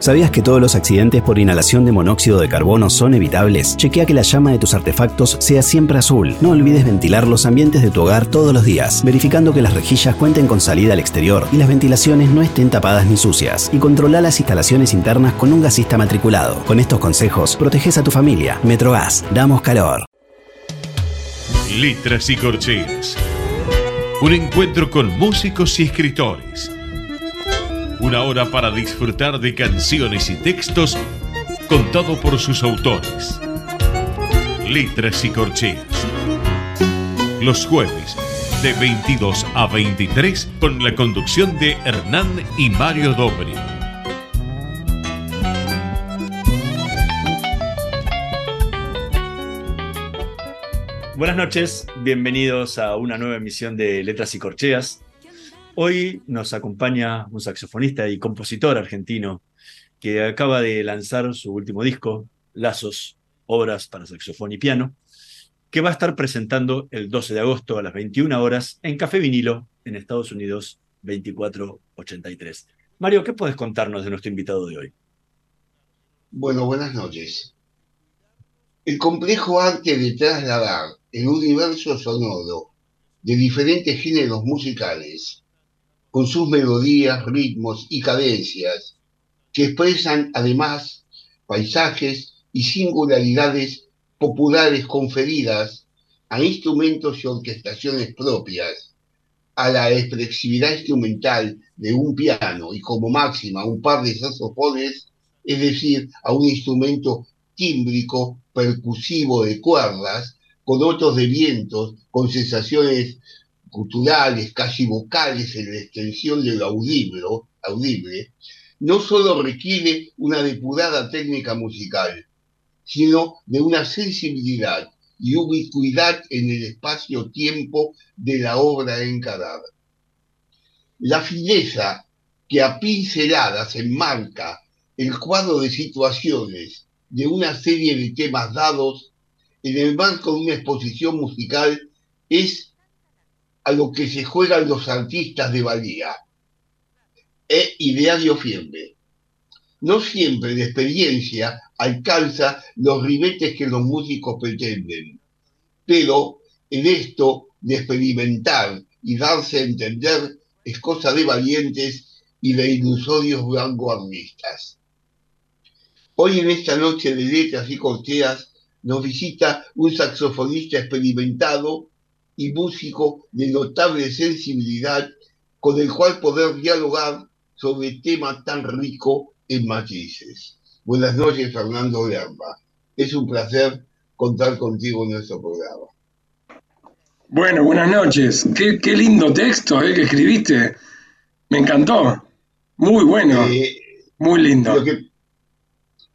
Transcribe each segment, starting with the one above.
¿Sabías que todos los accidentes por inhalación de monóxido de carbono son evitables? Chequea que la llama de tus artefactos sea siempre azul. No olvides ventilar los ambientes de tu hogar todos los días, verificando que las rejillas cuenten con salida al exterior y las ventilaciones no estén tapadas ni sucias. Y controla las instalaciones internas con un gasista matriculado. Con estos consejos, proteges a tu familia. Metrogas, damos calor. Letras y corcheas. Un encuentro con músicos y escritores una hora para disfrutar de canciones y textos contado por sus autores. Letras y corcheas. Los jueves de 22 a 23 con la conducción de Hernán y Mario Dobri. Buenas noches, bienvenidos a una nueva emisión de Letras y Corcheas. Hoy nos acompaña un saxofonista y compositor argentino que acaba de lanzar su último disco, Lazos, Obras para Saxofón y Piano, que va a estar presentando el 12 de agosto a las 21 horas en Café Vinilo, en Estados Unidos, 2483. Mario, ¿qué puedes contarnos de nuestro invitado de hoy? Bueno, buenas noches. El complejo arte de trasladar el universo sonoro de diferentes géneros musicales con sus melodías, ritmos y cadencias, que expresan además paisajes y singularidades populares conferidas a instrumentos y orquestaciones propias, a la expresividad instrumental de un piano y como máxima un par de saxofones, es decir, a un instrumento tímbrico percusivo de cuerdas, con otros de vientos, con sensaciones culturales, casi vocales en la extensión de lo audible, no solo requiere una depurada técnica musical, sino de una sensibilidad y ubicuidad en el espacio-tiempo de la obra encarada. La fineza que a pinceladas enmarca el cuadro de situaciones de una serie de temas dados en el marco de una exposición musical es a lo que se juegan los artistas de valía. E ideario firme. No siempre la experiencia alcanza los ribetes que los músicos pretenden, pero en esto de experimentar y darse a entender es cosa de valientes y de ilusorios vanguardistas. Hoy en esta noche de letras y corteas nos visita un saxofonista experimentado y músico de notable sensibilidad con el cual poder dialogar sobre tema tan rico en matices. Buenas noches, Fernando Lerma. Es un placer contar contigo en nuestro programa. Bueno, buenas noches. Qué, lindo texto eh, que escribiste. Me encantó. Muy bueno. Eh, muy lindo. Lo que,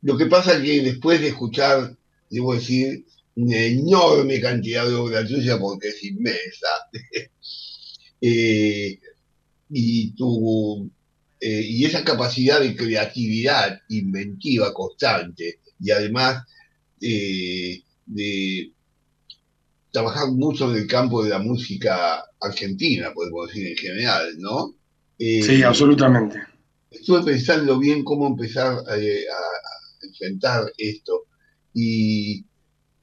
lo que pasa es que después de escuchar, debo decir, una enorme cantidad de obra tuya porque es inmensa. Eh, y, tu, eh, y esa capacidad de creatividad inventiva constante y además eh, de trabajar mucho en el campo de la música argentina, podemos decir en general, ¿no? sí, absolutamente. Estuve pensando bien cómo empezar a, a enfrentar esto y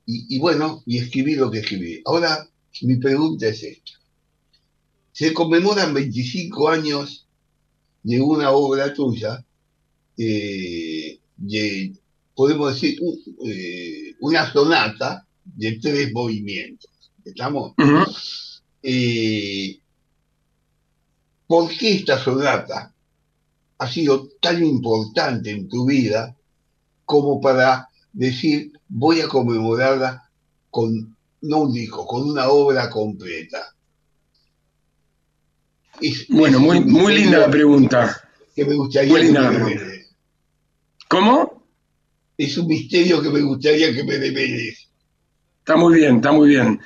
y, bueno, y escribí lo que escribí. Ahora, mi pregunta es esta. Se conmemoran 25 años de una obra tuya, eh, de, podemos decir, eh, una sonata de tres movimientos. ¿Estamos? eh, ¿por qué esta sonata ha sido tan importante en tu vida como para decir voy a conmemorarla con no un disco, con una obra completa? bueno, muy, muy linda la pregunta. Que me gustaría ¿Cómo? Es un misterio que me gustaría que me develes. Está muy bien, está muy bien.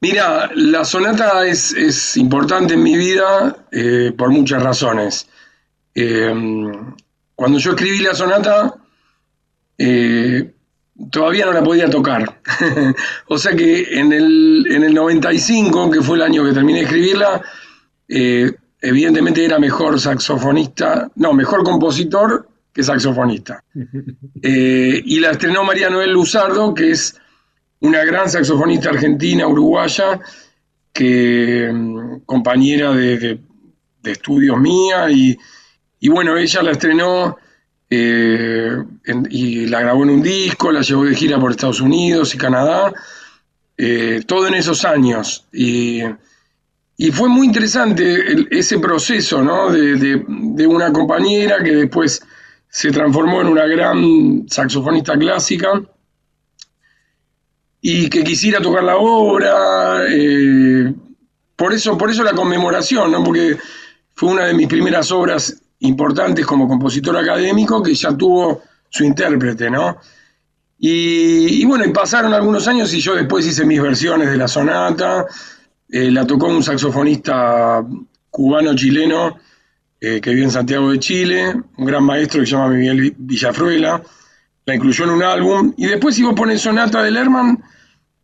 Mira, la sonata es, importante en mi vida eh, por muchas razones. Eh, cuando yo escribí la sonata, eh, todavía no la podía tocar. o sea que en el, en el 95, que fue el año que terminé de escribirla, evidentemente era mejor saxofonista, no, mejor compositor que saxofonista. y la estrenó María Noel Luzardo, que es una gran saxofonista argentina, uruguaya, que mm, compañera de, estudios mía, y, bueno, ella la estrenó eh, y la grabó en un disco, la llevó de gira por Estados Unidos y Canadá, eh, todo en esos años. Y, fue muy interesante ese proceso ¿no? de, de, una compañera que después se transformó en una gran saxofonista clásica y que quisiera tocar la obra. Eh, por, eso, por eso la conmemoración, ¿no? porque fue una de mis primeras obras importantes como compositor académico que ya tuvo su intérprete, ¿no? Y, bueno, y pasaron algunos años y yo después hice mis versiones de la sonata, eh, la tocó un saxofonista cubano-chileno eh, que vive en Santiago de Chile, un gran maestro que se llama Miguel Villafruela, la incluyó en un álbum, y después si vos pones sonata de Lerman,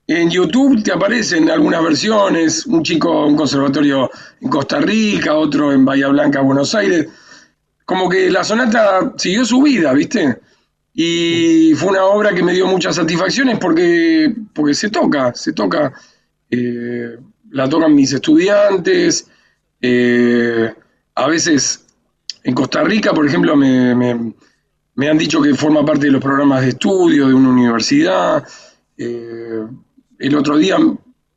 en YouTube te aparecen algunas versiones, un chico, un conservatorio en Costa Rica, otro en Bahía Blanca, Buenos Aires. Como que la sonata siguió su vida, ¿viste? Y fue una obra que me dio muchas satisfacciones porque, porque se toca, se toca. Eh, la tocan mis estudiantes. Eh, a veces en Costa Rica, por ejemplo, me, me, han dicho que forma parte de los programas de estudio de una universidad. Eh, el otro día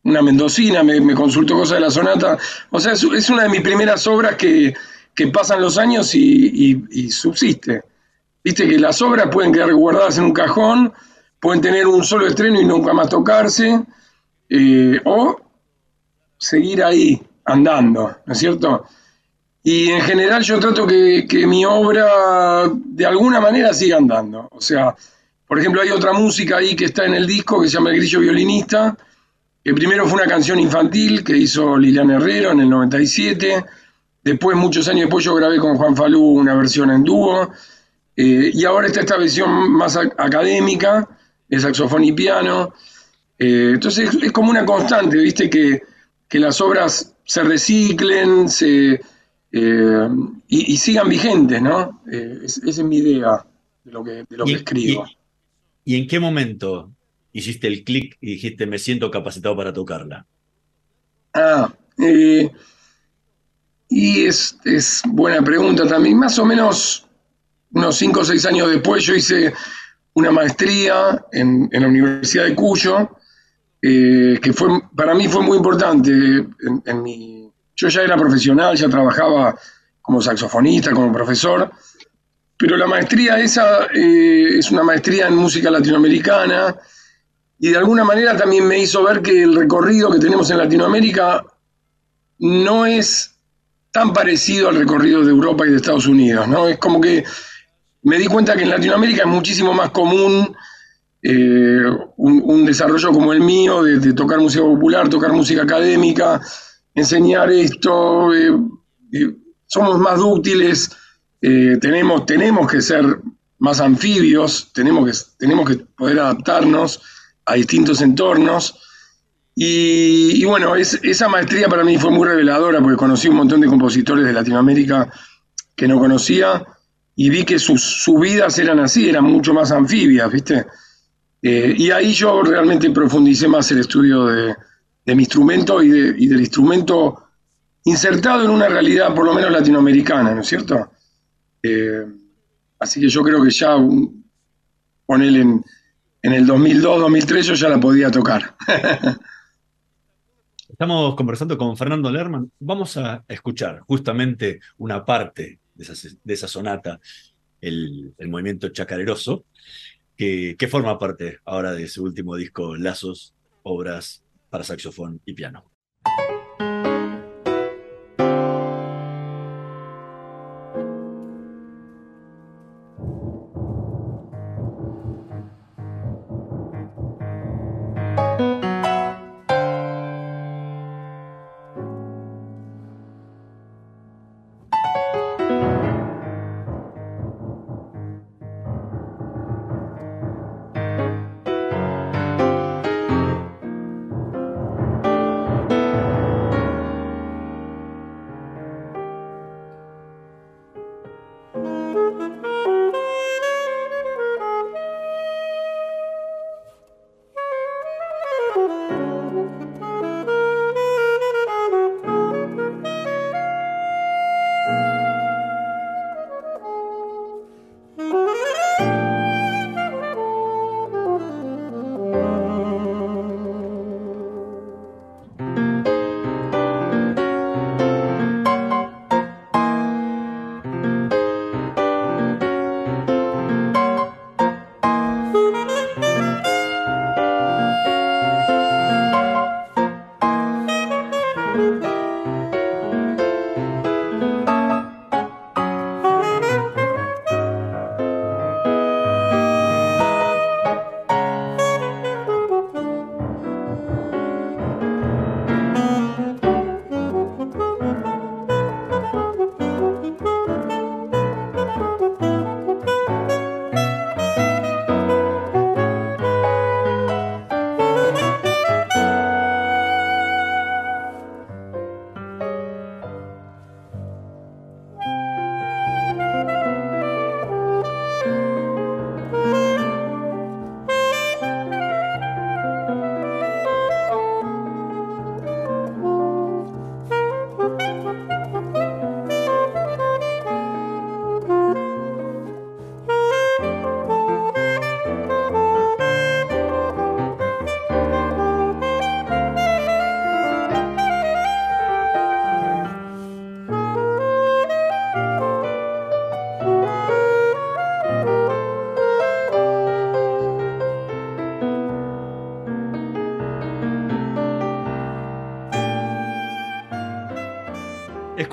una mendocina me, consultó cosas de la sonata. O sea, es, una de mis primeras obras que, pasan los años y, subsiste. Viste que las obras pueden quedar guardadas en un cajón, pueden tener un solo estreno y nunca más tocarse, eh, o seguir ahí andando, ¿no es cierto? Y en general yo trato que, que mi obra de alguna manera siga andando. O sea, por ejemplo, hay otra música ahí que está en el disco que se llama El Grillo Violinista, que primero fue una canción infantil que hizo Liliana Herrero en el 97. Después, muchos años después, yo grabé con Juan Falú una versión en dúo. Eh, y ahora está esta versión más académica, de saxofón y piano. Eh, entonces es, como una constante, ¿viste? Que, las obras se reciclen se, eh, y, sigan vigentes, ¿no? esa es mi idea de lo que, de lo que escribo. ¿Y en qué momento hiciste el clic y dijiste, me siento capacitado para tocarla? Ah, eh, y es, buena pregunta también. Más o menos unos 5 o 6 años después yo hice una maestría en, la Universidad de Cuyo, eh, que fue para mí fue muy importante. En, mi, yo ya era profesional, ya trabajaba como saxofonista, como profesor, pero la maestría esa eh, es una maestría en música latinoamericana y de alguna manera también me hizo ver que el recorrido que tenemos en Latinoamérica no es tan parecido al recorrido de Europa y de Estados Unidos, ¿no? Es como que me di cuenta que en Latinoamérica es muchísimo más común eh, un, desarrollo como el mío, de, tocar música popular, tocar música académica, enseñar esto, eh, somos más dúctiles eh, tenemos, tenemos que ser más anfibios, tenemos que, tenemos que poder adaptarnos a distintos entornos. Y, bueno, esa maestría para mí fue muy reveladora porque conocí un montón de compositores de Latinoamérica que no conocía y vi que sus, vidas eran así, eran mucho más anfibias, ¿viste? Eh, y ahí yo realmente profundicé más el estudio de, mi instrumento y, y, del instrumento insertado en una realidad por lo menos latinoamericana, ¿no es cierto? Eh, así que yo creo que ya con él en, el 2002, 2003 yo ya la podía tocar. Estamos conversando con Fernando Lerman. Vamos a escuchar justamente una parte de esa, sonata, el, movimiento chacareroso, que forma parte ahora de su último disco, Lazos, Obras para saxofón y piano.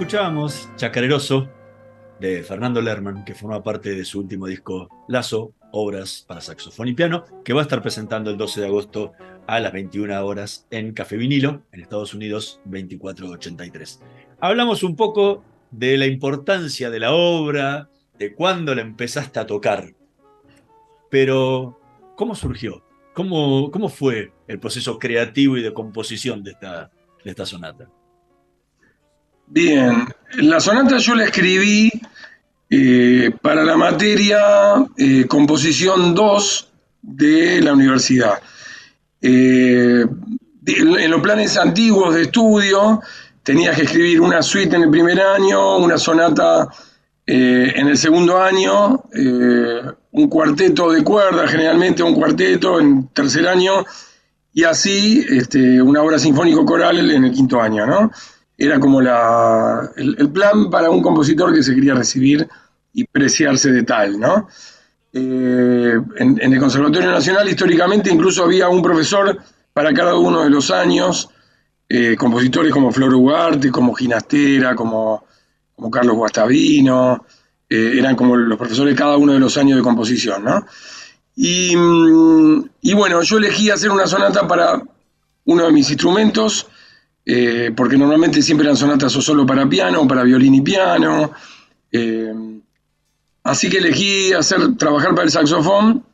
Escuchábamos Chacareroso de Fernando Lerman, que forma parte de su último disco Lazo, Obras para Saxofón y Piano, que va a estar presentando el 12 de agosto a las 21 horas en Café Vinilo, en Estados Unidos 2483. Hablamos un poco de la importancia de la obra, de cuándo la empezaste a tocar, pero ¿cómo surgió? ¿Cómo, cómo fue el proceso creativo y de composición de esta, de esta sonata? Bien, la sonata yo la escribí eh, para la materia eh, composición 2 de la universidad. Eh, en los planes antiguos de estudio tenías que escribir una suite en el primer año, una sonata en el segundo año, un cuarteto de cuerda, generalmente un cuarteto en tercer año, y así este, una obra sinfónico coral en el quinto año, ¿no? Era como la, el, plan para un compositor que se quería recibir y preciarse de tal, ¿no? Eh, en, el Conservatorio Nacional históricamente incluso había un profesor para cada uno de los años, eh, compositores como Flor Ugarte, como Ginastera, como, Carlos Guastavino, eh, eran como los profesores cada uno de los años de composición, ¿no? Y, mm, y bueno, yo elegí hacer una sonata para uno de mis instrumentos, eh, porque normalmente siempre eran sonatas o solo para piano para violín y piano. Eh, así que elegí hacer, trabajar para el saxofón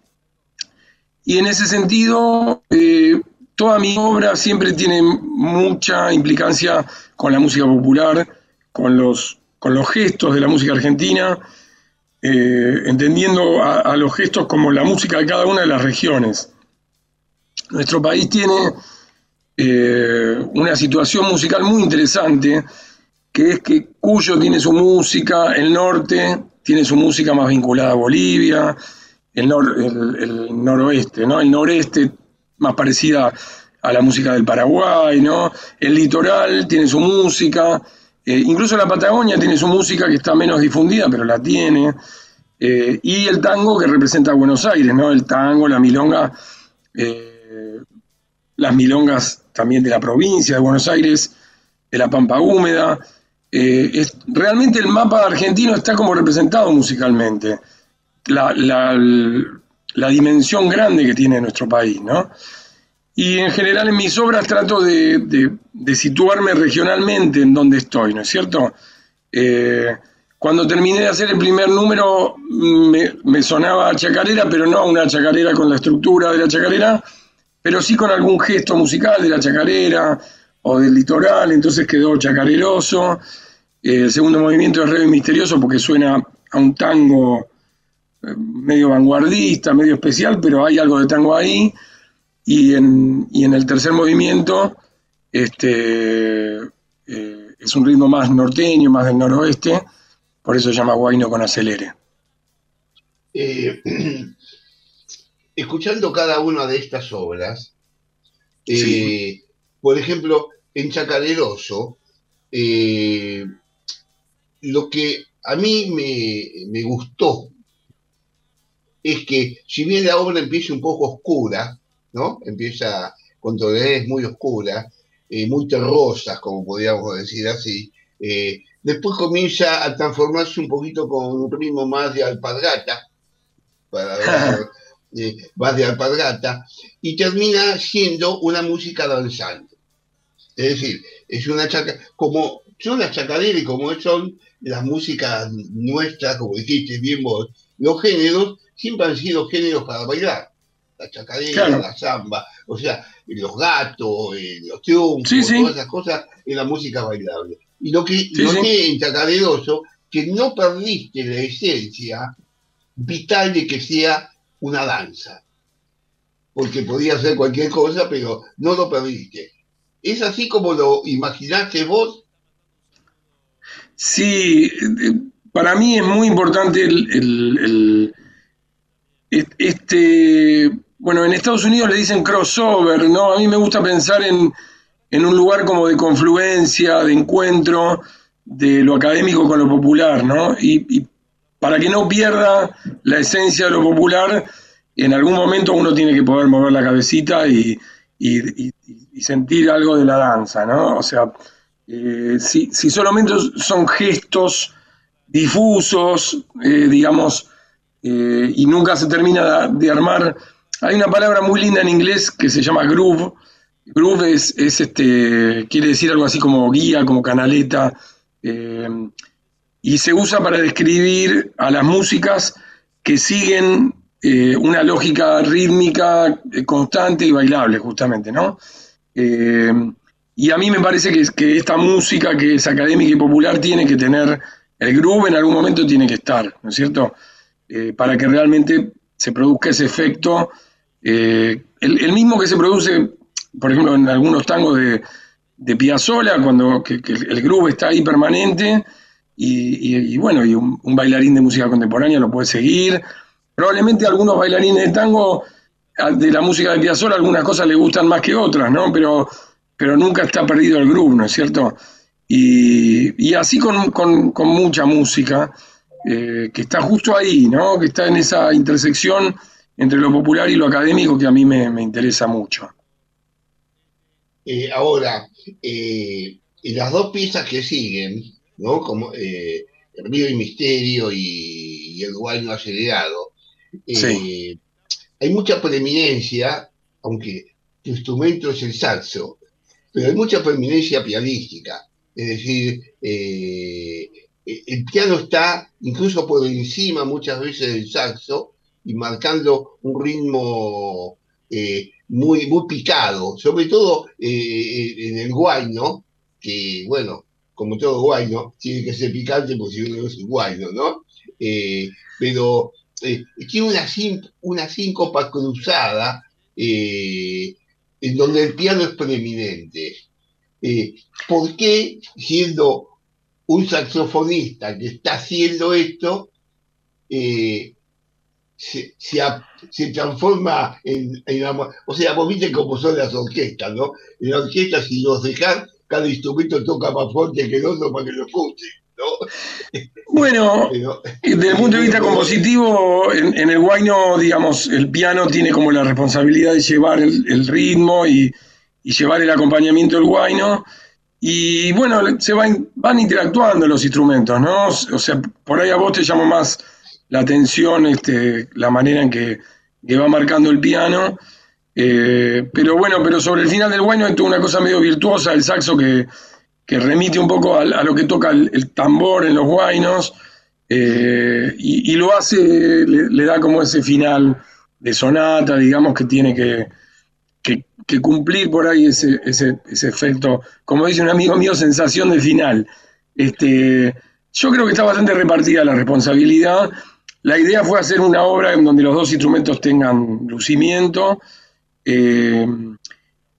y en ese sentido eh, toda mi obra siempre tiene mucha implicancia con la música popular, con los, con los gestos de la música argentina, entendiendo a los gestos como la música de cada una de las regiones. Nuestro país tiene eh, una situación musical muy interesante, que es que Cuyo tiene su música, el norte tiene su música más vinculada a Bolivia, el, noroeste, ¿no? el noreste más parecida a la música del Paraguay, ¿no? El litoral tiene su música, eh, incluso la Patagonia tiene su música que está menos difundida, pero la tiene. Eh, y el tango que representa a Buenos Aires, ¿no? El tango, la milonga, las milongas también de la provincia de Buenos Aires, de la Pampa Húmeda. Es, realmente el mapa argentino está como representado musicalmente. La, la dimensión grande que tiene nuestro país, ¿no? Y en general en mis obras trato de, situarme regionalmente en donde estoy, ¿no es cierto? Eh, cuando terminé de hacer el primer número me, sonaba chacarera, pero no una chacarera con la estructura de la chacarera, pero sí con algún gesto musical de la chacarera o del litoral, entonces quedó chacareroso. Eh, el segundo movimiento es re misterioso porque suena a un tango eh, medio vanguardista, medio especial, pero hay algo de tango ahí. Y en, y en el tercer movimiento este, eh, es un ritmo más norteño, más del noroeste, por eso llama Guayno con acelere. Eh, escuchando cada una de estas obras, eh, por ejemplo, en Chacareroso, lo que a mí me, me, gustó es que si bien la obra empieza un poco oscura, ¿no? Empieza con tonalidades muy oscuras, eh, muy terrosas, como podríamos decir así. Eh, después comienza a transformarse un poquito con un ritmo más de alpargata, para eh, más de alpargata, y termina siendo una música danzante. Es decir, es una chaca, como son las chacaderas y como son las músicas nuestras, como dijiste bien vos, los géneros siempre han sido géneros para bailar la chacadera, la samba, o sea, los gatos, eh, los triunfos, todas esas cosas en la música bailable. Y lo que noté en Chacaderoso, que no perdiste la esencia vital de que sea una danza. Porque podía ser cualquier cosa, pero no lo perdiste. ¿Es así como lo imaginaste vos? Sí, eh, para mí es muy importante el este bueno, en Estados Unidos le dicen crossover, ¿no? A mí me gusta pensar en, un lugar como de confluencia, de encuentro de lo académico con lo popular, ¿no? Y, para que no pierda la esencia de lo popular, en algún momento uno tiene que poder mover la cabecita y, sentir algo de la danza, ¿no? O sea, eh, si, solamente son gestos difusos, eh, digamos, eh, y nunca se termina de armar hay una palabra muy linda en inglés que se llama groove. Groove es, este, quiere decir algo así como guía, como canaleta, y se usa para describir a las músicas que siguen eh, una lógica rítmica eh, constante y bailable, justamente, ¿no? y a mí me parece que, que esta música que es académica y popular tiene que tener, el groove en algún momento tiene que estar, ¿no es cierto? para que realmente se produzca ese efecto eh, el, mismo que se produce, por ejemplo, en algunos tangos de, de Piazzolla, cuando el groove está ahí permanente, y, bueno, y un, bailarín de música contemporánea lo puede seguir. Probablemente algunos bailarines de tango de la música de Piazzolla algunas cosas le gustan más que otras, ¿no? Pero, pero nunca está perdido el groove, ¿no es cierto? Y, así con, mucha música eh, que está justo ahí, ¿no? Que está en esa intersección entre lo popular y lo académico que a mí me, interesa mucho. Eh, ahora, eh, las dos piezas que siguen, ¿no? Como eh, El Río y Misterio y, El Guayno Acelerado, eh, hay mucha preeminencia, aunque tu instrumento es el saxo, pero hay mucha preeminencia pianística. Es decir, el piano está incluso por encima muchas veces del saxo, y marcando un ritmo eh, muy, muy picado, sobre todo eh, en el guayno, que bueno, como todo guayno, tiene que ser picante porque si no es guayno, ¿no? Eh, pero tiene una, una síncopa cruzada en donde el piano es preeminente. ¿Por qué siendo un saxofonista que está haciendo esto, se, transforma en, O sea, vos viste cómo son las orquestas, ¿no? En la orquesta, si los dejas, cada instrumento toca más fuerte que el otro para que lo escuche. ¿no? Bueno, desde el punto de vista compositivo, en, en, el guayno, digamos, el piano tiene como la responsabilidad de llevar el, ritmo y, y, llevar el acompañamiento del guayno. Y bueno, se van, van interactuando los instrumentos, ¿no? O sea, por ahí a vos te llamo más la atención, este, la manera en que, va marcando el piano. Eh, pero bueno, pero sobre el final del guayno hay una cosa medio virtuosa, el saxo que, remite un poco a, lo que toca el, tambor en los guainos, eh, y, lo hace, le, da como ese final de sonata, digamos, que tiene que, que, cumplir por ahí ese, ese, ese, efecto, como dice un amigo mío, sensación de final. Este, yo creo que está bastante repartida la responsabilidad la idea fue hacer una obra en donde los dos instrumentos tengan lucimiento. Eh,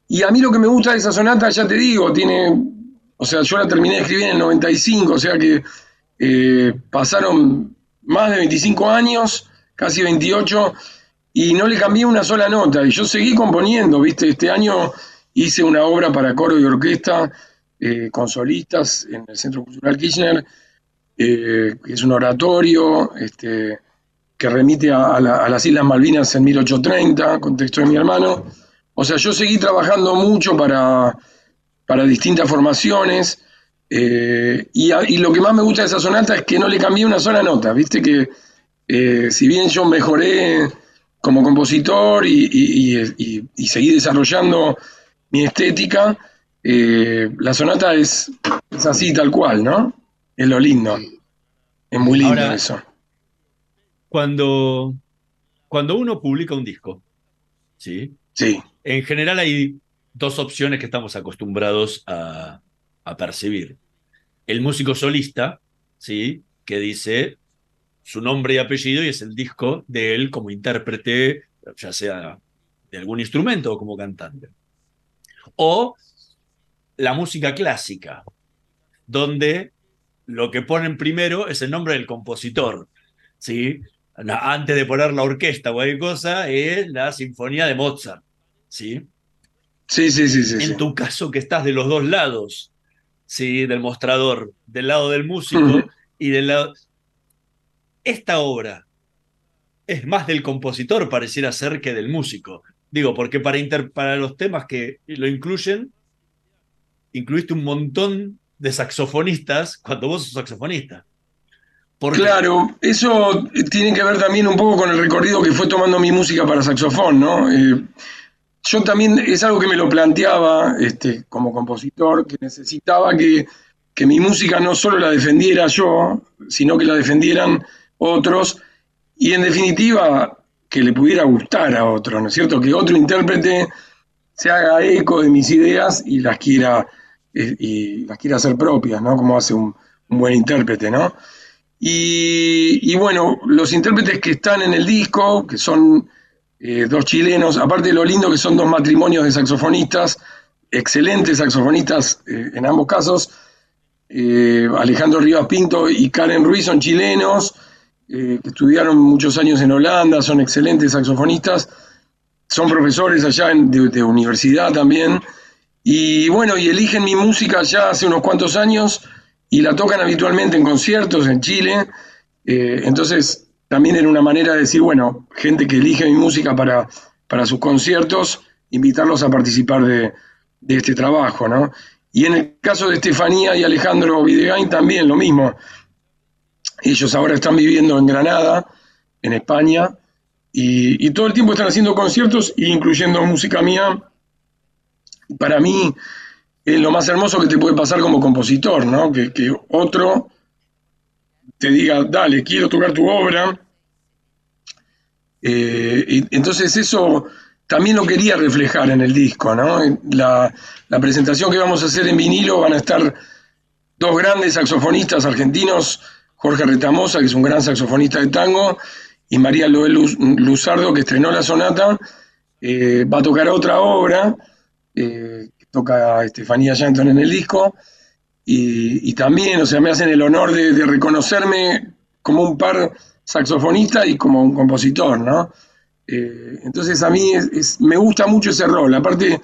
y a mí lo que me gusta de esa sonata, ya te digo, tiene, o sea, yo la terminé de escribir en el 95, o sea que eh, pasaron más de 25 años, casi 28, y no le cambié una sola nota. Y yo seguí componiendo, ¿viste? Este año hice una obra para coro y orquesta eh, con solistas en el Centro Cultural Kirchner eh, es un oratorio este, que remite a, las Islas Malvinas en 1830, contexto de mi hermano. O sea, yo seguí trabajando mucho para, para distintas formaciones. Eh, y, lo que más me gusta de esa sonata es que no le cambié una sola nota. Viste que eh, si bien yo mejoré como compositor y, y seguí desarrollando mi estética, la sonata es, es así tal cual, ¿no? Es lo lindo. Es muy lindo eso. Cuando, cuando uno publica un disco, ¿sí? Sí. En general hay dos opciones que estamos acostumbrados a, percibir. El músico solista, ¿sí? Que dice su nombre y apellido y es el disco de él como intérprete, ya sea de algún instrumento o como cantante. O la música clásica, donde lo que ponen primero es el nombre del compositor, ¿sí? Antes de poner la orquesta o cualquier cosa, es la sinfonía de Mozart, ¿sí? Sí, sí, sí, sí. En tu caso que estás de los dos lados, ¿sí? Del mostrador, del lado del músico y del lado... Esta obra es más del compositor, pareciera ser, que del músico. Digo, porque para, para los temas que lo incluyen, incluiste un montón de saxofonistas cuando vos sos saxofonista. Claro, eso tiene que ver también un poco con el recorrido que fue tomando mi música para saxofón, ¿no? Eh, yo también es algo que me lo planteaba este, como compositor, que necesitaba que, que, mi música no solo la defendiera yo, sino que la defendieran otros, y en definitiva que le pudiera gustar a otro, ¿no es cierto? Que otro intérprete se haga eco de mis ideas y las quiera y, las quiere hacer propias, ¿no? Como hace un, buen intérprete, ¿no? Y, bueno, los intérpretes que están en el disco, que son eh, dos chilenos, aparte de lo lindo que son dos matrimonios de saxofonistas, excelentes saxofonistas eh, en ambos casos, eh, Alejandro Rivas Pinto y Karen Ruiz son chilenos, que estudiaron muchos años en Holanda, son excelentes saxofonistas, son profesores allá de universidad también, y bueno, y eligen mi música ya hace unos cuantos años y la tocan habitualmente en conciertos en Chile. Eh, entonces, también era una manera de decir, bueno, gente que elige mi música para, para sus conciertos, invitarlos a participar de, este trabajo, ¿no? Y en el caso de Estefanía y Alejandro Videgain también lo mismo. Ellos ahora están viviendo en Granada, en España, y, y todo el tiempo están haciendo conciertos, incluyendo música mía para mí es lo más hermoso que te puede pasar como compositor, ¿no? Que, otro te diga, dale, quiero tocar tu obra. Eh, y entonces eso también lo quería reflejar en el disco, ¿no? La, la, presentación que vamos a hacer en vinilo van a estar dos grandes saxofonistas argentinos, Jorge Retamosa, que es un gran saxofonista de tango, y María Loel Luzardo, que estrenó la sonata, eh, va a tocar otra obra eh, que toca Estefanía Shanton en el disco, y, también, o sea, me hacen el honor de, reconocerme como un par saxofonista y como un compositor, ¿no? Eh, entonces a mí me gusta mucho ese rol. Aparte,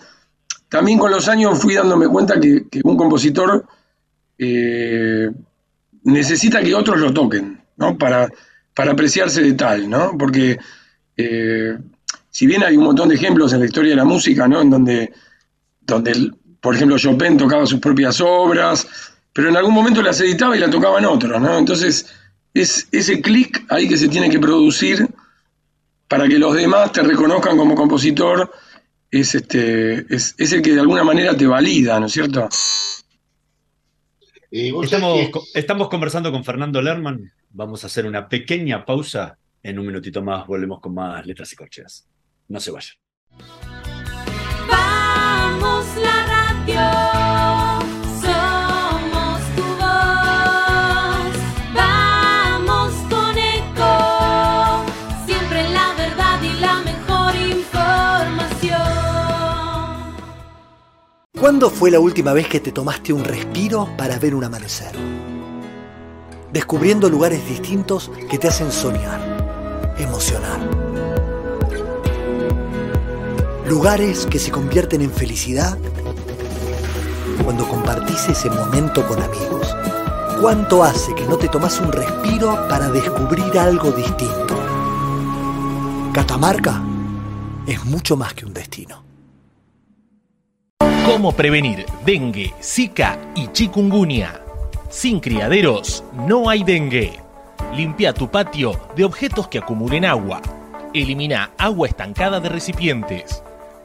también con los años fui dándome cuenta que, un compositor eh, necesita que otros lo toquen, ¿no? Para, para apreciarse de tal, ¿no? Porque eh, si bien hay un montón de ejemplos en la historia de la música, ¿no? En donde, donde, por ejemplo, Chopin tocaba sus propias obras, pero en algún momento las editaba y las tocaban otros, ¿no? Entonces, es ese clic ahí que se tiene que producir para que los demás te reconozcan como compositor, es, este, es, es el que de alguna manera te valida, ¿no es cierto? Estamos, estamos, conversando con Fernando Lerman. Vamos a hacer una pequeña pausa. En un minutito más volvemos con más letras y corcheas. No se vayan. La radio. Somos tu voz. Vamos. Siempre la verdad y la mejor información. ¿Cuándo fue la última vez que te tomaste un respiro para ver un amanecer? Descubriendo lugares distintos que te hacen soñar, emocionar Lugares que se convierten en felicidad cuando compartís ese momento con amigos. ¿Cuánto hace que no te tomas un respiro para descubrir algo distinto? Catamarca es mucho más que un destino. ¿Cómo prevenir dengue, zika y chikungunya? Sin criaderos no hay dengue. Limpia tu patio de objetos que acumulen agua. Elimina agua estancada de recipientes.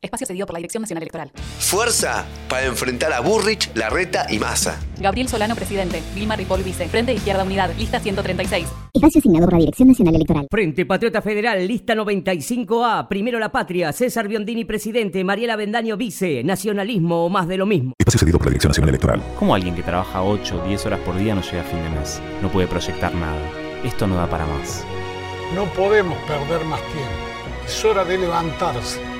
Espacio cedido por la Dirección Nacional Electoral. Fuerza para enfrentar a Burrich, Larreta y Massa. Gabriel Solano, presidente. Vilma Ripoll, vice. Frente Izquierda Unidad, lista 136. Espacio asignado por la Dirección Nacional Electoral. Frente Patriota Federal, lista 95A. Primero la Patria. César Biondini, presidente. Mariela Bendaño, vice. Nacionalismo o más de lo mismo. Espacio cedido por la Dirección Nacional Electoral. ¿Cómo alguien que trabaja 8 o 10 horas por día no llega a fin de mes? No puede proyectar nada. Esto no da para más. No podemos perder más tiempo. Es hora de levantarse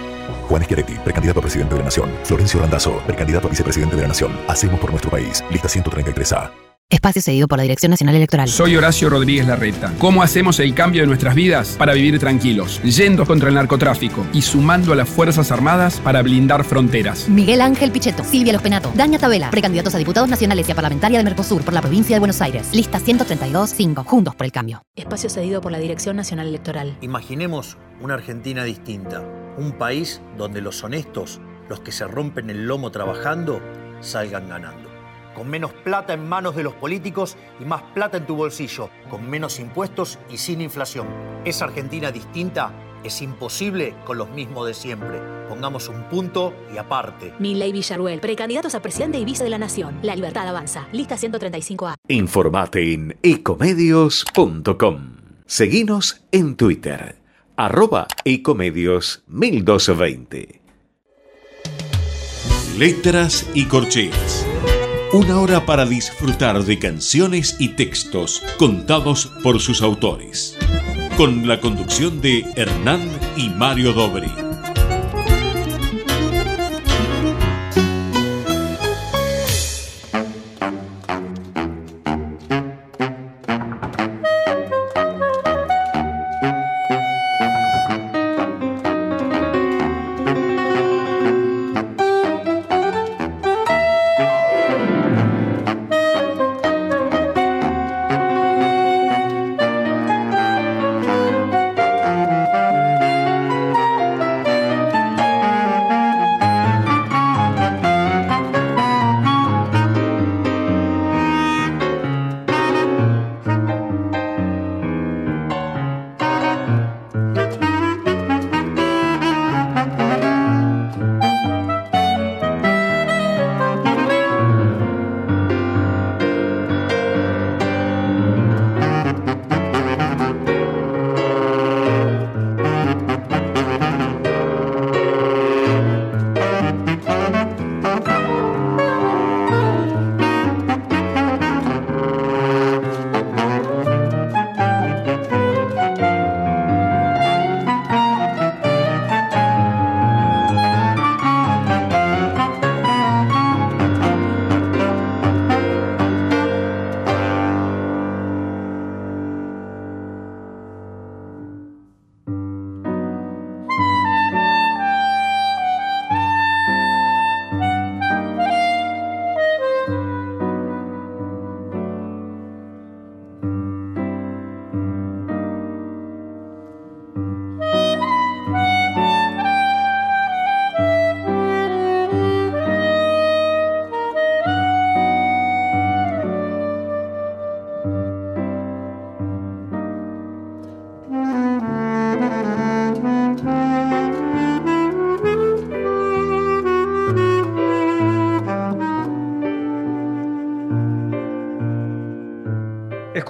Juan Schiaretti, precandidato a presidente de la Nación. Florencio Randazzo, precandidato a vicepresidente de la Nación. Hacemos por nuestro país. Lista 133A. Espacio cedido por la Dirección Nacional Electoral. Soy Horacio Rodríguez Larreta. ¿Cómo hacemos el cambio de nuestras vidas para vivir tranquilos? Yendo contra el narcotráfico y sumando a las Fuerzas Armadas para blindar fronteras. Miguel Ángel Pichetto, Silvia Los Penato, Daña Tabela, precandidatos a diputados nacionales y a parlamentaria de Mercosur por la provincia de Buenos Aires. Lista 132-5. Juntos por el cambio. Espacio cedido por la Dirección Nacional Electoral. Imaginemos una Argentina distinta. Un país donde los honestos, los que se rompen el lomo trabajando, salgan ganando con menos plata en manos de los políticos y más plata en tu bolsillo, con menos impuestos y sin inflación. Esa Argentina distinta es imposible con los mismos de siempre. Pongamos un punto y aparte. Milley Villarruel, precandidatos a presidente y vice de la Nación. La libertad avanza. Lista 135A. Informate en ecomedios.com. Seguinos en Twitter. Arroba ecomedios 1220. Letras y corcheas una hora para disfrutar de canciones y textos contados por sus autores. Con la conducción de Hernán y Mario Dobri.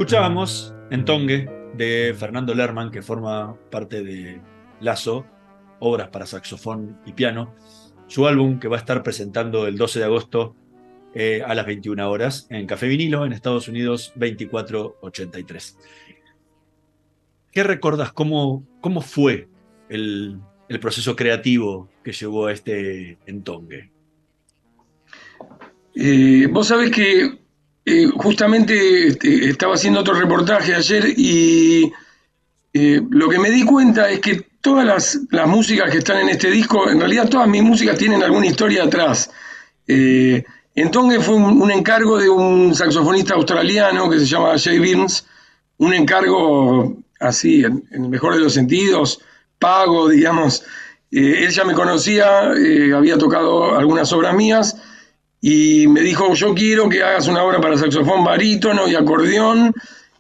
Escuchábamos en Tongue de Fernando Lerman, que forma parte de Lazo, obras para saxofón y piano, su álbum que va a estar presentando el 12 de agosto eh, a las 21 horas en Café Vinilo, en Estados Unidos 2483. ¿Qué recordas? ¿Cómo, cómo fue el, proceso creativo que llevó a este entongue? Eh, vos sabés que justamente este, estaba haciendo otro reportaje ayer y eh, lo que me di cuenta es que todas las, las músicas que están en este disco, en realidad todas mis músicas tienen alguna historia atrás. Eh, entonces fue un, un encargo de un saxofonista australiano que se llama Jay Burns, un encargo así, en, en el mejor de los sentidos, pago, digamos. Eh, él ya me conocía, eh, había tocado algunas obras mías y me dijo, yo quiero que hagas una obra para saxofón barítono y acordeón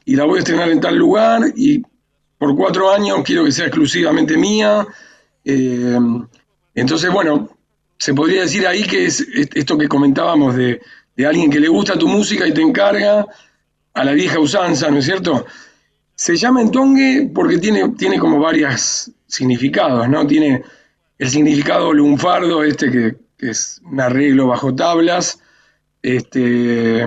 y la voy a estrenar en tal lugar y por cuatro años quiero que sea exclusivamente mía. Eh, entonces, bueno, se podría decir ahí que es es- esto que comentábamos de, de alguien que le gusta tu música y te encarga a la vieja usanza, ¿no es cierto? Se llama entongue porque tiene, tiene como varios significados, ¿no? Tiene el significado lunfardo, este que, que es un arreglo bajo tablas, este,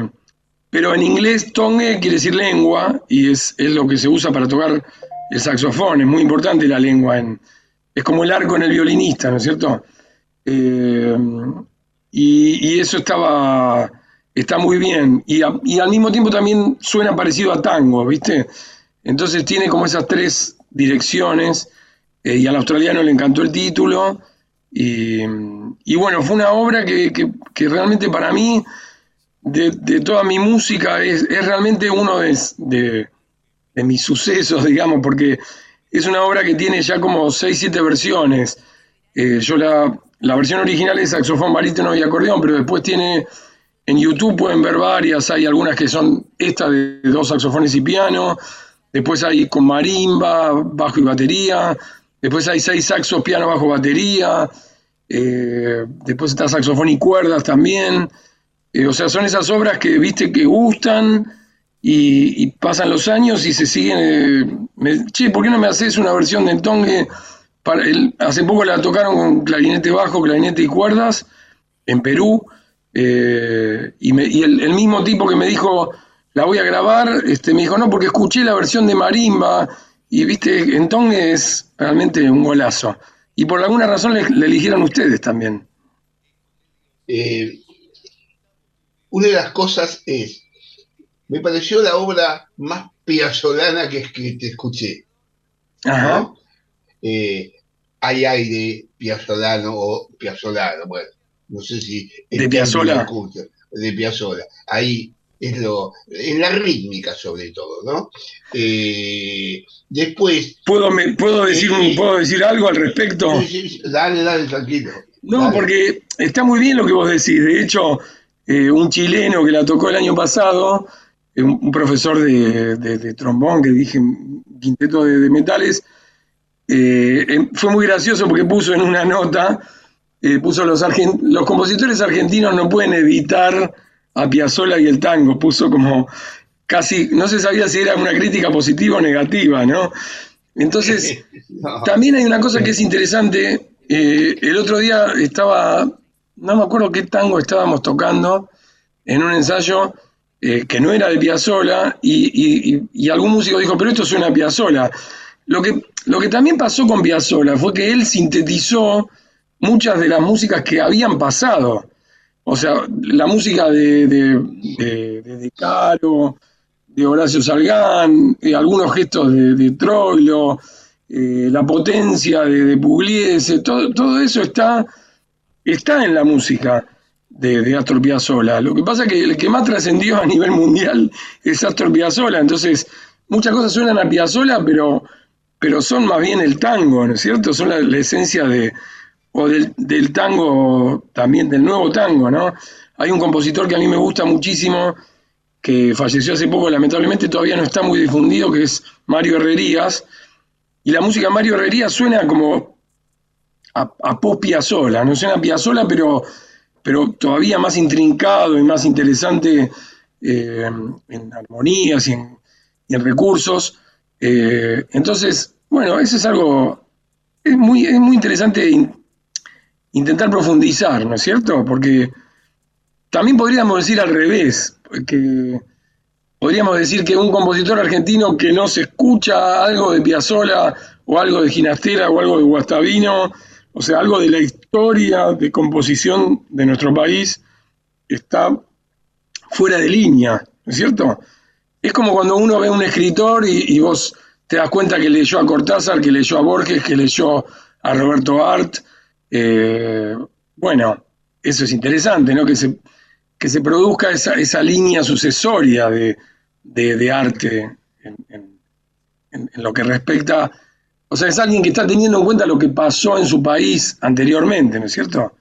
pero en inglés tongue quiere decir lengua y es, es lo que se usa para tocar el saxofón, es muy importante la lengua, en, es como el arco en el violinista, ¿no es cierto? Eh, y, y eso estaba, está muy bien. Y, y al mismo tiempo también suena parecido a tango, ¿viste? Entonces tiene como esas tres direcciones. eh, y al australiano le encantó el título. Y, y bueno, fue una obra que, que- realmente para mí, de, de toda mi música, es, es realmente uno de, de- de mis sucesos, digamos, porque es una obra que tiene ya como 6, 7 versiones. Eh, yo la, la versión original es saxofón, barítono y acordeón, pero después tiene, en YouTube pueden ver varias, hay algunas que son esta de dos saxofones y piano, después hay con marimba, bajo y batería, después hay seis saxos, piano, bajo, batería, eh, después está saxofón y cuerdas también. Eh, o sea, son esas obras que viste que gustan y, pasan los años y se siguen. eh, me- che, ¿por qué no me haces una versión de Entongue? Para hace poco la tocaron con clarinete bajo, clarinete y cuerdas en Perú. eh, y me- y el, el mismo tipo que me dijo, la voy a grabar, este, me dijo, no, porque escuché la versión de marimba. Y viste, Entongue es realmente un golazo. Y por alguna razón le, le eligieron ustedes también. Eh, una de las cosas es, me pareció la obra más piazolana que, que te escuché. Ajá. Eh, hay aire piazolano o piazolano, bueno, no sé si... De justo, De Piazzolla. Ahí es lo... En la rítmica sobre todo, ¿no? Eh, después... ¿Puedo, me- puedo, decir, un- ¿Puedo decir algo al respecto? Sí, sí, sí, dale, dale, tranquilo. No, Dale. porque está muy bien lo que vos decís. De hecho, eh, un chileno que la tocó el año pasado, eh, un, un profesor de, de- de trombón que dije quinteto de, de metales, eh, em- fue muy gracioso porque puso en una nota, eh, puso los, argen- los compositores argentinos no pueden evitar a Piazzolla y el tango, puso como casi, no se sabía si era una crítica positiva o negativa, ¿no? Entonces, también hay una cosa que es interesante. eh, el otro día estaba, no me acuerdo qué tango estábamos tocando en un ensayo eh, que no era de Piazzolla y, y- algún músico dijo, pero esto suena a Piazzolla. Lo que, lo que también pasó con Piazzolla fue que él sintetizó muchas de las músicas que habían pasado. O sea, la música de, de, de- de Caro, de Horacio Salgán, eh, algunos gestos de, Troilo, eh, la potencia de, Pugliese, todo, todo eso está, está en la música de, de Astor Piazzolla. Lo que pasa es que el que más trascendió a nivel mundial es Astor Piazzolla, entonces muchas cosas suenan a Piazzolla, pero, pero son más bien el tango, ¿no es cierto? Son la esencia de, o del, tango, también del nuevo tango, ¿no? Hay un compositor que a mí me gusta muchísimo, que falleció hace poco, lamentablemente todavía no está muy difundido, que es Mario Herrerías. Y la música Mario Herrerías suena como a, a post no suena a Piazzolla, pero, pero todavía más intrincado y más interesante eh, en armonías y en, recursos. Eh, entonces, bueno, eso es algo, es muy, es muy interesante in- intentar profundizar, ¿no es cierto? Porque también podríamos decir al revés, que podríamos decir que un compositor argentino que no se escucha algo de Piazzolla o algo de Ginastera o algo de Guastavino, o sea, algo de la historia de composición de nuestro país, está fuera de línea, ¿no es cierto? Es como cuando uno ve a un escritor y, y vos te das cuenta que leyó a Cortázar, que leyó a Borges, que leyó a Roberto Art. Eh, bueno, eso es interesante, ¿no? Que se, que se produzca esa, esa línea sucesoria de, de- arte en- en lo que respecta. O sea, es alguien que está teniendo en cuenta lo que pasó en su país anteriormente, ¿no es cierto?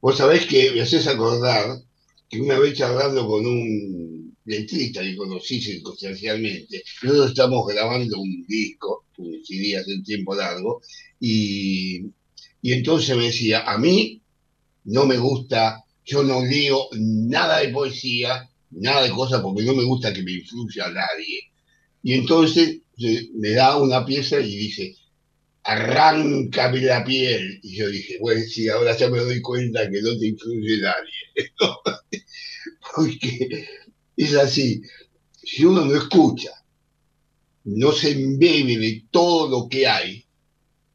Vos sabés que me haces acordar que una vez charlando con un letrista que conocí circunstancialmente, nosotros estamos grabando un disco, un CD hace un tiempo largo, y, y entonces me decía, a mí no me gusta, yo no leo nada de poesía, nada de cosas, porque no me gusta que me influya a nadie. Y entonces eh, me da una pieza y dice, arráncame la piel. Y yo dije, bueno, sí, ahora ya me doy cuenta que no te influye nadie. Porque es así, si uno no escucha, no se embebe de todo lo que hay,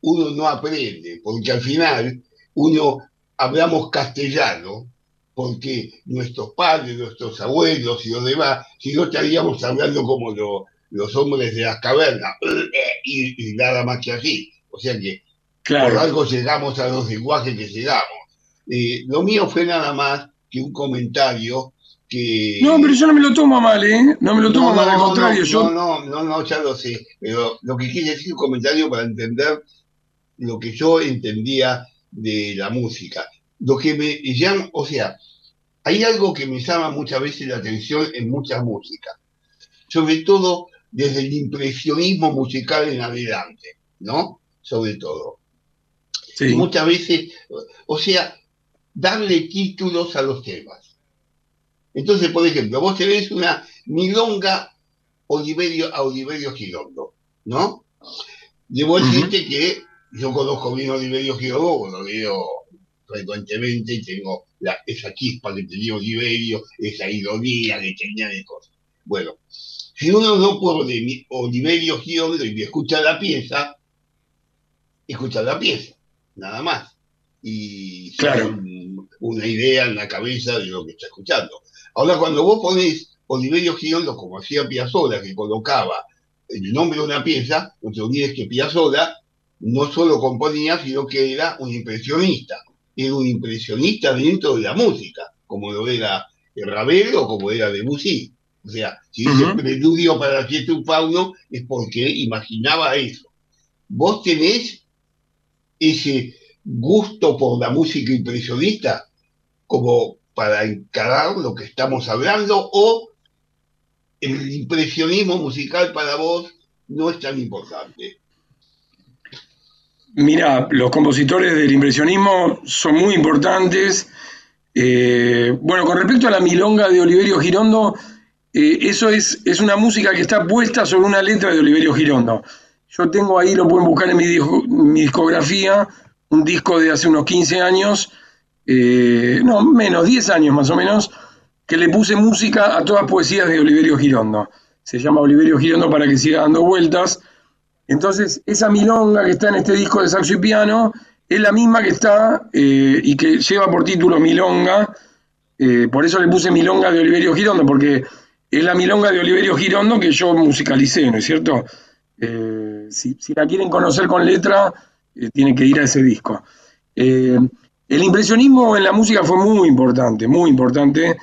uno no aprende, porque al final uno hablamos castellano, porque nuestros padres, nuestros abuelos y los demás, si no estaríamos hablando como lo- los hombres de las cavernas, y, y nada más que así. O sea que Claro. por algo llegamos a los lenguajes que llegamos. Eh, lo mío fue nada más que un comentario que... No, pero yo no me lo tomo mal, ¿eh? No me lo tomo No, mal, no, al contrario, no, yo... no, no, no, ya lo sé, pero lo que quise decir un comentario para entender lo que yo entendía de la música. Lo que me llama, o sea, hay algo que me llama muchas veces la atención en mucha música, sobre todo desde el impresionismo musical en adelante, ¿no? Sobre todo. Muchas veces, o sea, darle títulos a los temas. Entonces, por ejemplo, vos tenés una milonga Oliverio, a Oliverio Girondo, ¿no? Debo decirte que yo conozco bien Oliverio Girondo, lo veo frecuentemente y tengo la- esa chispa que tenía Oliverio, esa ironía que tenía de cosas. Bueno, si uno no pone mi- Oliverio Girondo y escucha la pieza, escucha la pieza, nada más. Y hace un- una idea en la cabeza de lo que está escuchando. Ahora, cuando vos ponés Oliverio Girondo, como hacía Piazzolla, que colocaba el nombre de una pieza, no te olvides que Piazzolla no solo componía, sino que era un impresionista. Era un impresionista dentro de la música, como lo era Ravel o como era Debussy. O sea, si dice preludio para siete un fauno, es porque imaginaba eso. Vos tenés ese gusto por la música impresionista como para encarar lo que estamos hablando o el impresionismo musical para vos no es tan importante. Mira, los compositores del impresionismo son muy importantes. Eh, bueno, con respecto a la milonga de Oliverio Girondo, eh, eso es, es una música que está puesta sobre una letra de Oliverio Girondo. Yo tengo ahí, lo pueden buscar en mi, disco- mi discografía, un disco de hace unos 15 años, eh, no, menos, 10 años más o menos, que le puse música a todas poesías de Oliverio Girondo. Se llama Oliverio Girondo para que siga dando vueltas. Entonces, esa milonga que está en este disco de saxo y piano es la misma que está eh, y que lleva por título Milonga. eh, por eso le puse Milonga de Oliverio Girondo, porque es la Milonga de Oliverio Girondo que yo musicalicé, ¿no es cierto? Eh, si, si la quieren conocer con letra, tienen que ir a ese disco. El impresionismo en la música fue muy importante, muy importante.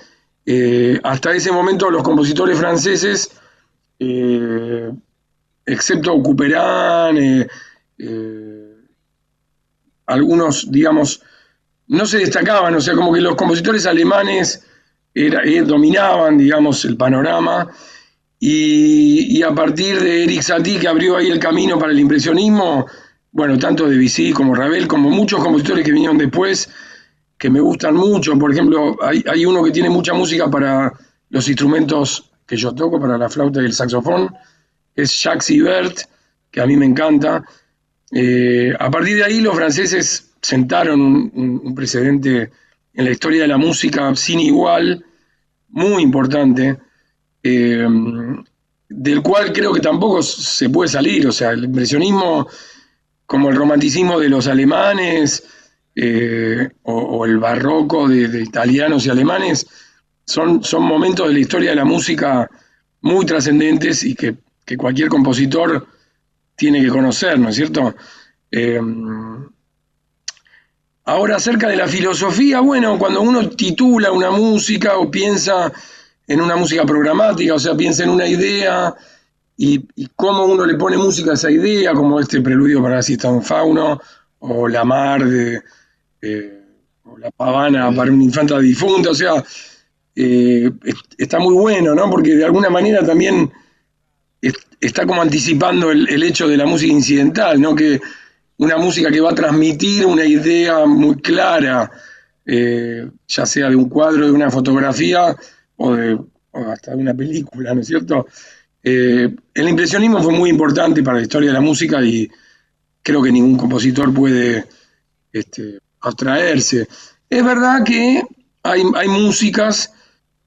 Hasta ese momento los compositores franceses excepto Couperin, eh, eh, algunos, digamos, no se destacaban, o sea, como que los compositores alemanes eh, dominaban, digamos, el panorama, y, a partir de Eric Satie, que abrió ahí el camino para el impresionismo, bueno, tanto Debussy como Ravel, como muchos compositores que vinieron después, que me gustan mucho, por ejemplo, hay uno que tiene mucha música para los instrumentos que yo toco para la flauta y el saxofón, es Jacques Ibert, que a mí me encanta. Eh, a partir de ahí los franceses sentaron un, precedente en la historia de la música sin igual, muy importante, eh, del cual creo que tampoco se puede salir. O sea, el impresionismo, como el romanticismo de los alemanes eh, o, o el barroco de, de italianos y alemanes, son, son momentos de la historia de la música muy trascendentes y que, que cualquier compositor tiene que conocer, ¿no es cierto? Eh, ahora, acerca de la filosofía, bueno, cuando uno titula una música o piensa en una música programática, o sea, piensa en una idea y, y cómo uno le pone música a esa idea, como este preludio para de un fauno, o la mar de eh, o la pavana para una infanta difunta, o sea, eh, es- está muy bueno, ¿no? Porque de alguna manera también está como anticipando el, hecho de la música incidental, ¿no? Que una música que va a transmitir una idea muy clara, eh, ya sea de un cuadro, de una fotografía o, de, hasta de una película, ¿no es cierto? Eh, el impresionismo fue muy importante para la historia de la música y creo que ningún compositor puede este, abstraerse. Es verdad que hay, hay músicas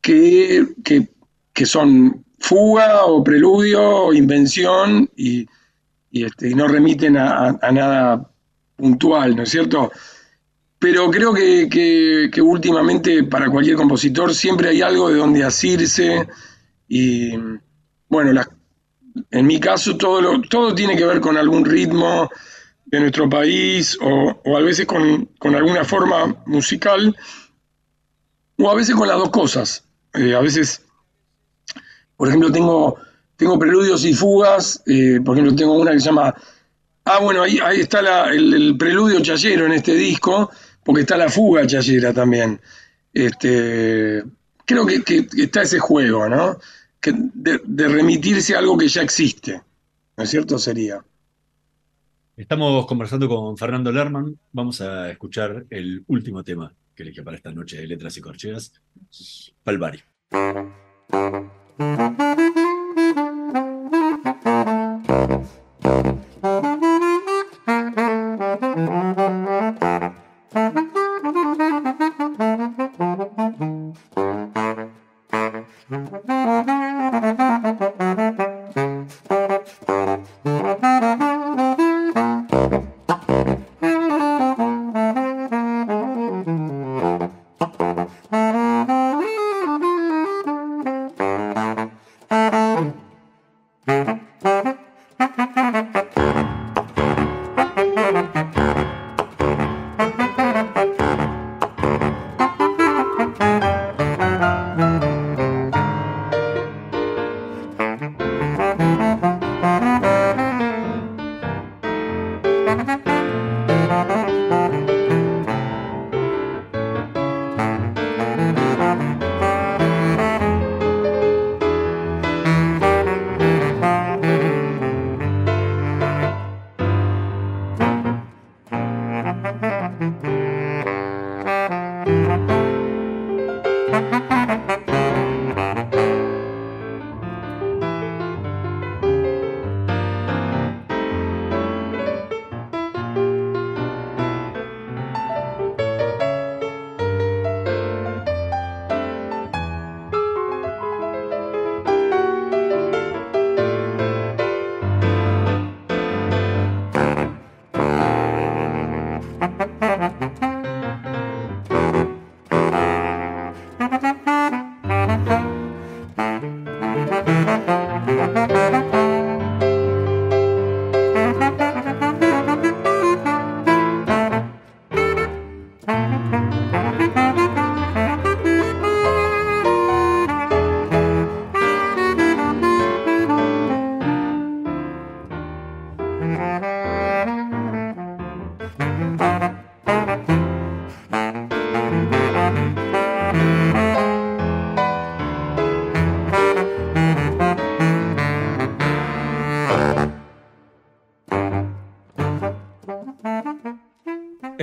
que, que, que son fuga o preludio o invención y, y, este, y no remiten a, nada puntual, ¿no es cierto? Pero creo que, que- últimamente para cualquier compositor siempre hay algo de donde asirse y bueno, en mi caso todo, lo- todo tiene que ver con algún ritmo de nuestro país o, o a veces con, con alguna forma musical o a veces con las dos cosas. Eh, a veces, por ejemplo, tengo, tengo preludios y fugas, eh, por ejemplo, tengo una que se llama... Ah, bueno, ahí, está el, el preludio chayero en este disco, porque está la fuga chayera también. Este, creo que, que está ese juego, ¿no? Que de, de remitirse a algo que ya existe, ¿no es cierto? Sería. Estamos conversando con Fernando Lerman. Vamos a escuchar el último tema que elige para esta noche de Letras y Corcheas, Palvari. Música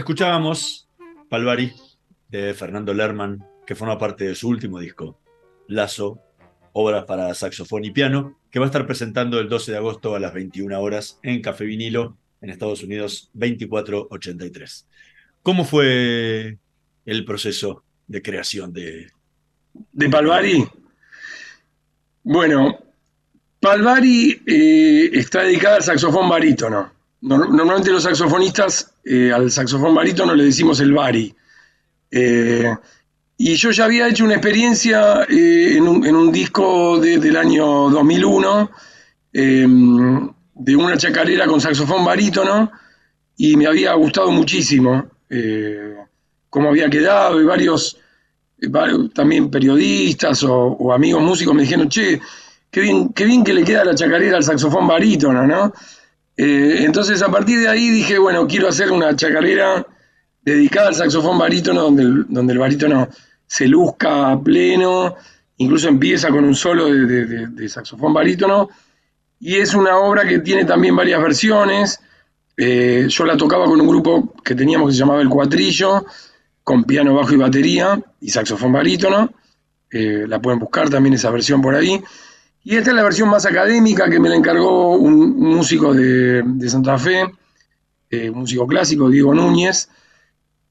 Escuchábamos Palvari de Fernando Lerman, que forma parte de su último disco, Lazo, obras para saxofón y piano, que va a estar presentando el 12 de agosto a las 21 horas en Café Vinilo, en Estados Unidos 2483. ¿Cómo fue el proceso de creación de... ¿De Palvari? Bueno, Palvari eh, está dedicada al saxofón barítono. Nor- Normalmente los saxofonistas eh, al saxofón barítono le decimos el bari. Eh, y yo ya había hecho una experiencia eh, en, un, en un disco de- del año 2001 eh, de una chacarera con saxofón barítono y me había gustado muchísimo cómo había quedado y varios, varios también periodistas o, o amigos músicos me dijeron, che, qué bien, qué bien que le queda la chacarera al saxofón barítono, ¿no? Eh, entonces a partir de ahí dije, bueno, quiero hacer una chacarera dedicada al saxofón barítono, donde el, donde el barítono se luzca a pleno, incluso empieza con un solo de, saxofón barítono, y es una obra que tiene también varias versiones. Eh, yo la tocaba con un grupo que teníamos que se llamaba El Cuatrillo, con piano, bajo y batería, y saxofón barítono. Eh, la pueden buscar también esa versión por ahí. Y esta es la versión más académica que me la encargó un, músico de, de Santa Fe, eh, un músico clásico, Diego Núñez.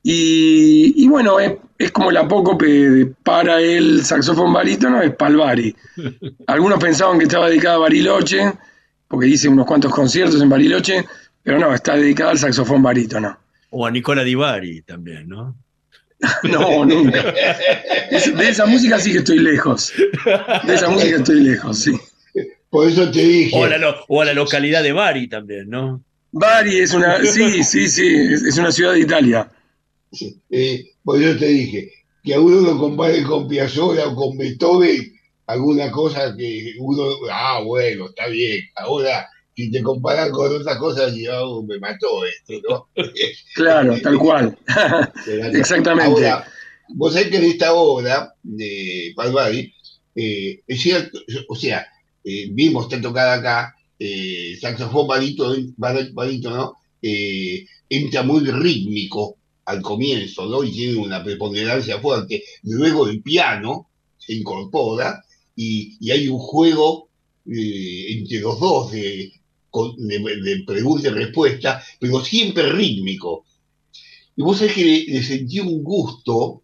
Y, y bueno, es, es como el apócope de- para el saxofón barítono, es Palvari. Algunos pensaban que estaba dedicada a Bariloche, porque hice unos cuantos conciertos en Bariloche, pero no, está dedicada al saxofón barítono. O a Nicola Di Bari también, ¿no? No, nunca. De esa música sí que estoy lejos. De esa música estoy lejos, sí. Por eso te dije. O a la, o a la localidad de Bari también, ¿no? Bari es una, sí, sí, sí, es, es una ciudad de Italia. Eh, por eso te dije, que a uno lo compare con Piazzolla o con Beethoven, alguna cosa que uno, ah, bueno, está bien. Ahora, si te comparan con otras cosas, ya oh, me mató esto, ¿no? Claro, tal cual. Exactamente. Ahora, vos sabés que en esta obra de Palvari, eh, es cierto, o sea, eh, mismo está tocada acá, eh, saxofón barítono, barítono, eh, entra muy rítmico al comienzo, ¿no? Y tiene una preponderancia fuerte. Luego el piano se incorpora y, y hay un juego eh, entre los dos de, de- de pregunta y respuesta, pero siempre rítmico. Y vos sabés que le, le sentí un gusto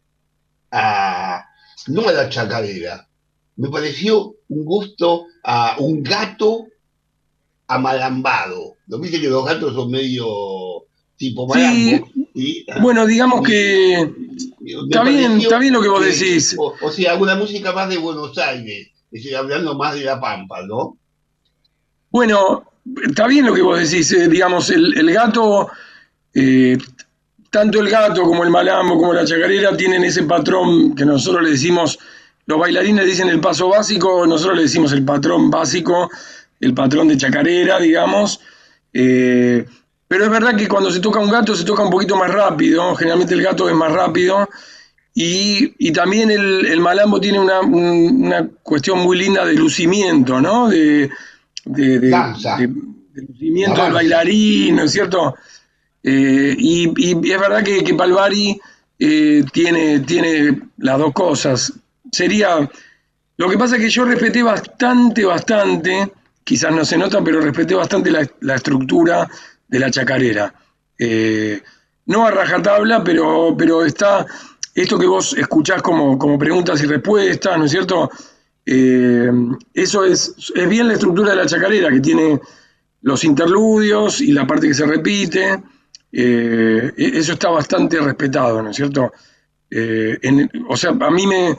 a, no a la chacarera, me pareció un gusto a un gato amalambado. ¿No viste que los gatos son medio tipo malambo? Y, ah, Bueno, digamos que está bien, está bien lo que vos que- decís. O, o sea, una música más de Buenos Aires, es decir, hablando más de La Pampa, ¿no? Bueno, está bien lo que vos decís, eh, digamos, el, el gato, eh, tanto el gato como el malambo, como la chacarera, tienen ese patrón que nosotros le decimos, los bailarines dicen el paso básico, nosotros le decimos el patrón básico, el patrón de chacarera, digamos. eh, pero es verdad que cuando se toca un gato se toca un poquito más rápido, generalmente el gato es más rápido. Y, y también el, el malambo tiene una, un- una cuestión muy linda de lucimiento, ¿no? De, de, de- Danza. de- del bailarín, ¿no es cierto? Eh, y, y es verdad que, que Palvari eh, tiene, tiene las dos cosas. Sería. Lo que pasa es que yo respeté bastante, bastante, quizás no se nota, pero respeté bastante la, la estructura de la chacarera. Eh, no a rajatabla, pero, pero está esto que vos escuchás como, como preguntas y respuestas, ¿no es cierto? Eh, eso es, es bien la estructura de la chacarera, que tiene los interludios y la parte que se repite. Eh, e- eso está bastante respetado, ¿no es cierto? Eh, o sea, a mí me,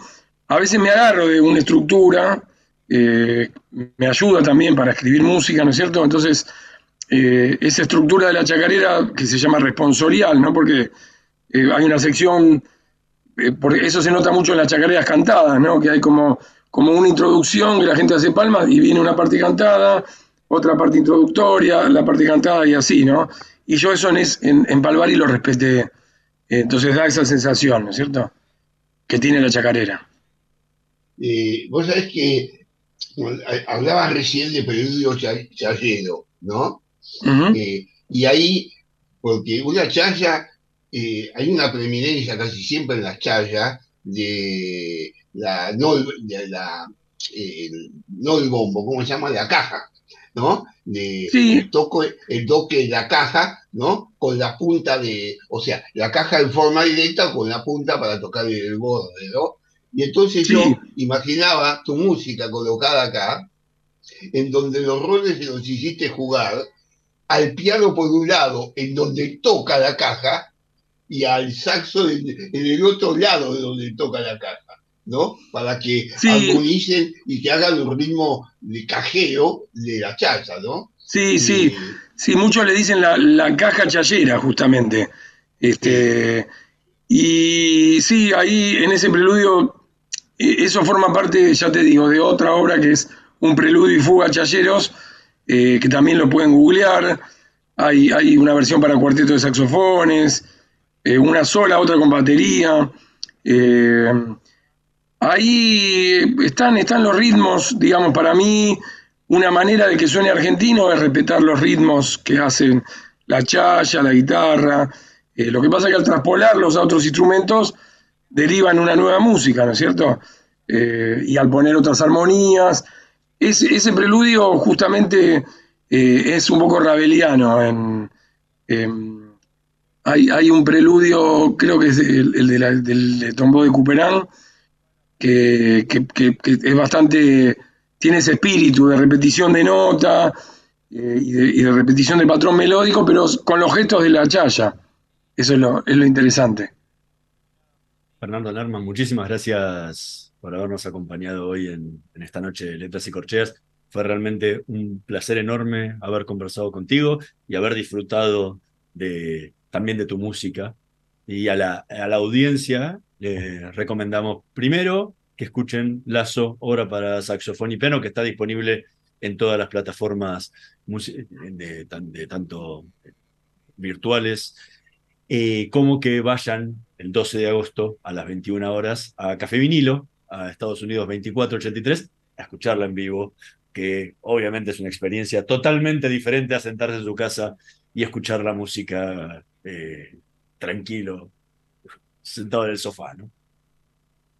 a veces me agarro de una estructura, me ayuda también para escribir música, ¿no es cierto? Entonces, esa estructura de la chacarera que se llama responsorial, ¿no? Porque hay una sección, porque eso se nota mucho en las chacareras cantadas, ¿no? Que hay como, como una introducción que la gente hace palmas y viene una parte cantada, otra parte introductoria, la parte cantada y así, ¿no? Y yo eso en, es- en, en Palvari lo respeté. Eh, Entonces da esa sensación, ¿no es cierto? Que tiene la chacarera. Eh, vos sabés que hablabas recién de Peludio Cha- Chayero, ¿no? Eh, y ahí, porque una chaya, eh, hay una preeminencia casi siempre en las chayas de la, no, de la el- no el bombo, ¿cómo se llama? La caja, ¿no? De, Sí. el, toco, el toque de la caja, ¿no? Con la punta de, o sea, la caja en forma directa con la punta para tocar el borde, ¿no? Y entonces yo imaginaba tu música colocada acá, en donde los roles se los hiciste jugar al piano por un lado, en donde toca la caja, y al saxo en, en el otro lado de donde toca la caja, ¿no? Para que Sí. armonicen y que hagan un ritmo de cajeo de la chacha, ¿no? Sí, sí, sí, muchos le dicen la, la caja chayera, justamente. Este, y sí, ahí en ese preludio, e- eso forma parte, ya te digo, de otra obra que es un preludio y fuga chayeros, eh, que también lo pueden googlear. Hay, hay una versión para cuarteto de saxofones, eh, una sola, otra con batería. Eh, ahí están, están los ritmos, digamos, para mí una manera de que suene argentino es respetar los ritmos que hacen la chaya, la guitarra. Eh, lo que pasa es que al traspolarlos a otros instrumentos derivan una nueva música, ¿no es cierto? Eh, y al poner otras armonías. Ese, preludio justamente eh, es un poco rabeliano. Hay, un preludio, creo que es el, de del de Couperin, que, es bastante, tiene ese espíritu de repetición de nota eh, y, de, y de repetición de patrón melódico, pero con los gestos de la chaya. Eso es lo, es lo interesante. Fernando Lerman, muchísimas gracias por habernos acompañado hoy en, en esta noche de Letras y Corcheas. Fue realmente un placer enorme haber conversado contigo y haber disfrutado de, también de tu música. Y a la, a la audiencia les recomendamos primero que escuchen Lazo, obra para saxofón y piano, que está disponible en todas las plataformas de tanto virtuales eh, como que vayan el 12 de agosto a las 21 horas a Café Vinilo, a Estados Unidos 2483, a escucharla en vivo, que obviamente es una experiencia totalmente diferente a sentarse en su casa y escuchar la música eh, tranquilo, sentado en el sofá, ¿no?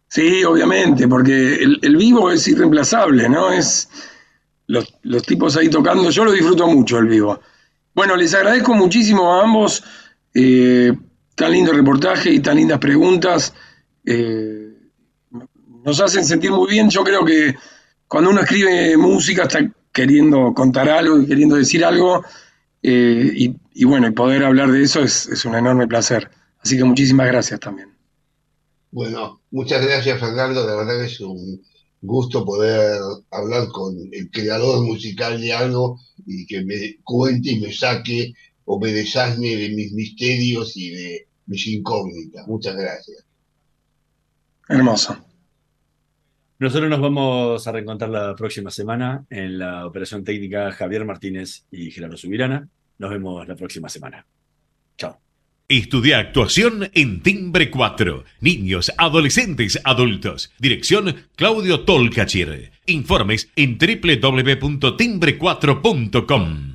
Sí, obviamente, porque el, vivo es irreemplazable, ¿no? Es los, los tipos ahí tocando, yo lo disfruto mucho el vivo. Bueno, les agradezco muchísimo a ambos eh, tan lindo reportaje y tan lindas preguntas. Eh, nos hacen sentir muy bien. Yo creo que cuando uno escribe música está queriendo contar algo y queriendo decir algo. Eh, y, y bueno, y poder hablar de eso es, es un enorme placer. Así que muchísimas gracias también. Bueno, muchas gracias Fernando, de verdad que es un gusto poder hablar con el creador musical de algo y que me cuente y me saque o me desasne de mis misterios y de mis incógnitas. Muchas gracias. Hermoso. Nosotros nos vamos a reencontrar la próxima semana en la operación técnica Javier Martínez y Gerardo Subirana. Nos vemos la próxima semana. Chao. Estudia actuación en Timbre 4. Niños, adolescentes, adultos. Dirección Claudio Tolcachir. Informes en www.timbre4.com.